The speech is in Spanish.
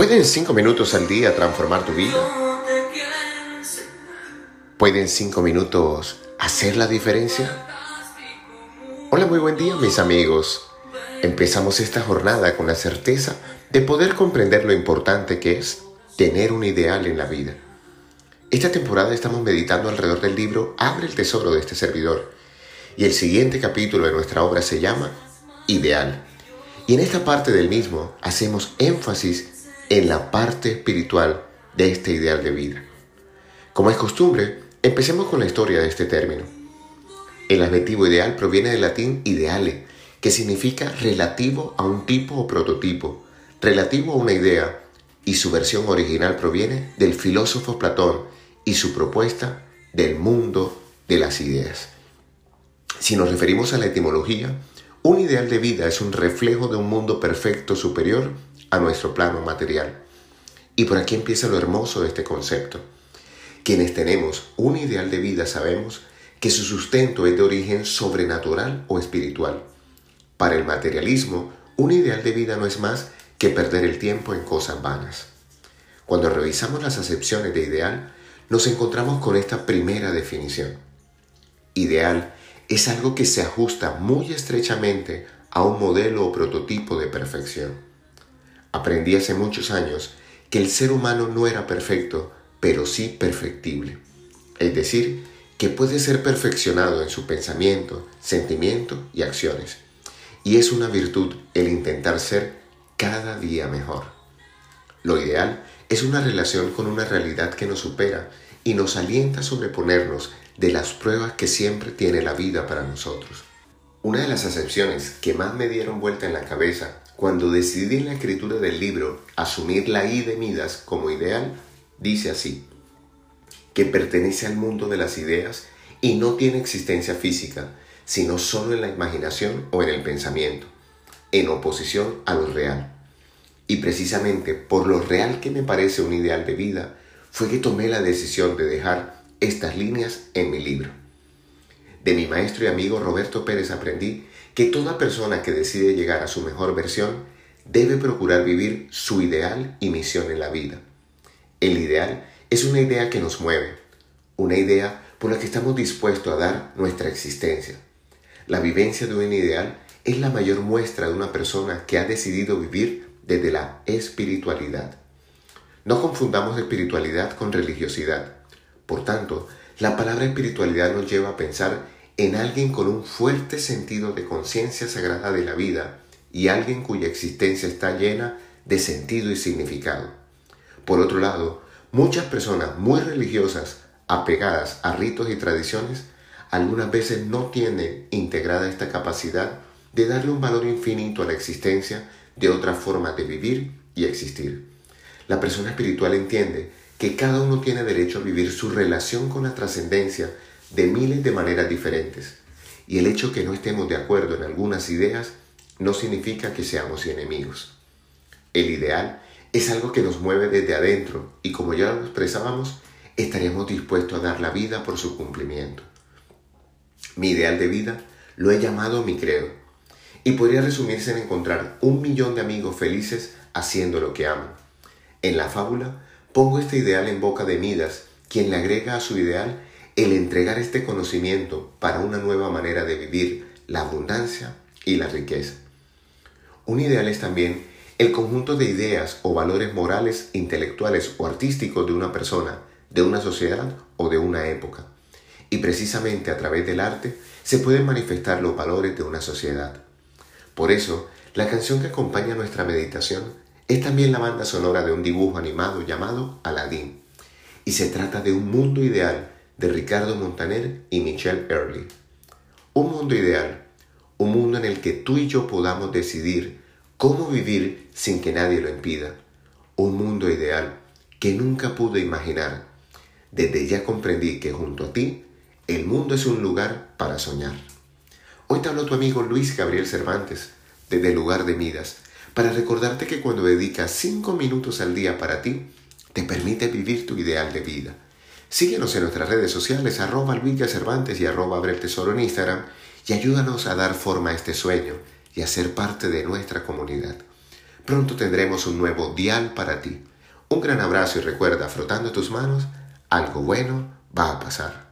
¿Pueden cinco minutos al día transformar tu vida? ¿Pueden cinco minutos hacer la diferencia? Hola, muy buen día mis amigos. Empezamos esta jornada con la certeza de poder comprender lo importante que es tener un ideal en la vida. Esta temporada estamos meditando alrededor del libro Abre el tesoro de este servidor y el siguiente capítulo de nuestra obra se llama Ideal. Y en esta parte del mismo hacemos énfasis en la parte espiritual de este ideal de vida. Como es costumbre, empecemos con la historia de este término. El adjetivo ideal proviene del latín ideale, que significa relativo a un tipo o prototipo, relativo a una idea, y su versión original proviene del filósofo Platón y su propuesta del mundo de las ideas. Si nos referimos a la etimología, un ideal de vida es un reflejo de un mundo perfecto superior a nuestro plano material. Y por aquí empieza lo hermoso de este concepto. Quienes tenemos un ideal de vida sabemos que su sustento es de origen sobrenatural o espiritual. Para el materialismo, un ideal de vida no es más que perder el tiempo en cosas vanas. Cuando revisamos las acepciones de ideal, nos encontramos con esta primera definición. Ideal es algo que se ajusta muy estrechamente a un modelo o prototipo de perfección. Aprendí hace muchos años que el ser humano no era perfecto, pero sí perfectible. Es decir, que puede ser perfeccionado en su pensamiento, sentimiento y acciones. Y es una virtud el intentar ser cada día mejor. Lo ideal es una relación con una realidad que nos supera y nos alienta a sobreponernos de las pruebas que siempre tiene la vida para nosotros. Una de las acepciones que más me dieron vuelta en la cabeza cuando decidí en la escritura del libro asumir la I de Midas como ideal, dice así, que pertenece al mundo de las ideas y no tiene existencia física, sino solo en la imaginación o en el pensamiento, en oposición a lo real. Y precisamente por lo real que me parece un ideal de vida, fue que tomé la decisión de dejar estas líneas en mi libro. De mi maestro y amigo Roberto Pérez aprendí que toda persona que decide llegar a su mejor versión debe procurar vivir su ideal y misión en la vida. El ideal es una idea que nos mueve, una idea por la que estamos dispuestos a dar nuestra existencia. La vivencia de un ideal es la mayor muestra de una persona que ha decidido vivir desde la espiritualidad. No confundamos espiritualidad con religiosidad. Por tanto, la palabra espiritualidad nos lleva a pensar en alguien con un fuerte sentido de conciencia sagrada de la vida y alguien cuya existencia está llena de sentido y significado. Por otro lado, muchas personas muy religiosas, apegadas a ritos y tradiciones, algunas veces no tienen integrada esta capacidad de darle un valor infinito a la existencia de otra forma de vivir y existir. La persona espiritual entiende que cada uno tiene derecho a vivir su relación con la trascendencia de miles de maneras diferentes. Y el hecho que no estemos de acuerdo en algunas ideas no significa que seamos enemigos. El ideal es algo que nos mueve desde adentro y como ya lo expresábamos, estaríamos dispuestos a dar la vida por su cumplimiento. Mi ideal de vida lo he llamado mi credo y podría resumirse en encontrar un millón de amigos felices haciendo lo que amo. En la fábula pongo este ideal en boca de Midas, quien le agrega a su ideal el entregar este conocimiento para una nueva manera de vivir la abundancia y la riqueza. Un ideal es también el conjunto de ideas o valores morales, intelectuales o artísticos de una persona, de una sociedad o de una época. Y precisamente a través del arte se pueden manifestar los valores de una sociedad. Por eso, la canción que acompaña nuestra meditación es también la banda sonora de un dibujo animado llamado Aladdin. Y se trata de un mundo ideal de Ricardo Montaner y Michelle Early. Un mundo ideal, un mundo en el que tú y yo podamos decidir cómo vivir sin que nadie lo impida. Un mundo ideal que nunca pude imaginar. Desde ya comprendí que junto a ti, el mundo es un lugar para soñar. Hoy te habló tu amigo Luis Gabriel Cervantes, desde el lugar de Midas, para recordarte que cuando dedicas cinco minutos al día para ti, te permite vivir tu ideal de vida Síguenos en nuestras redes sociales, arroba Cervantes y arroba Abre el Tesoro en Instagram y ayúdanos a dar forma a este sueño y a ser parte de nuestra comunidad. pronto tendremos un nuevo dial para ti. Un gran abrazo y recuerda, frotando tus manos, algo bueno va a pasar.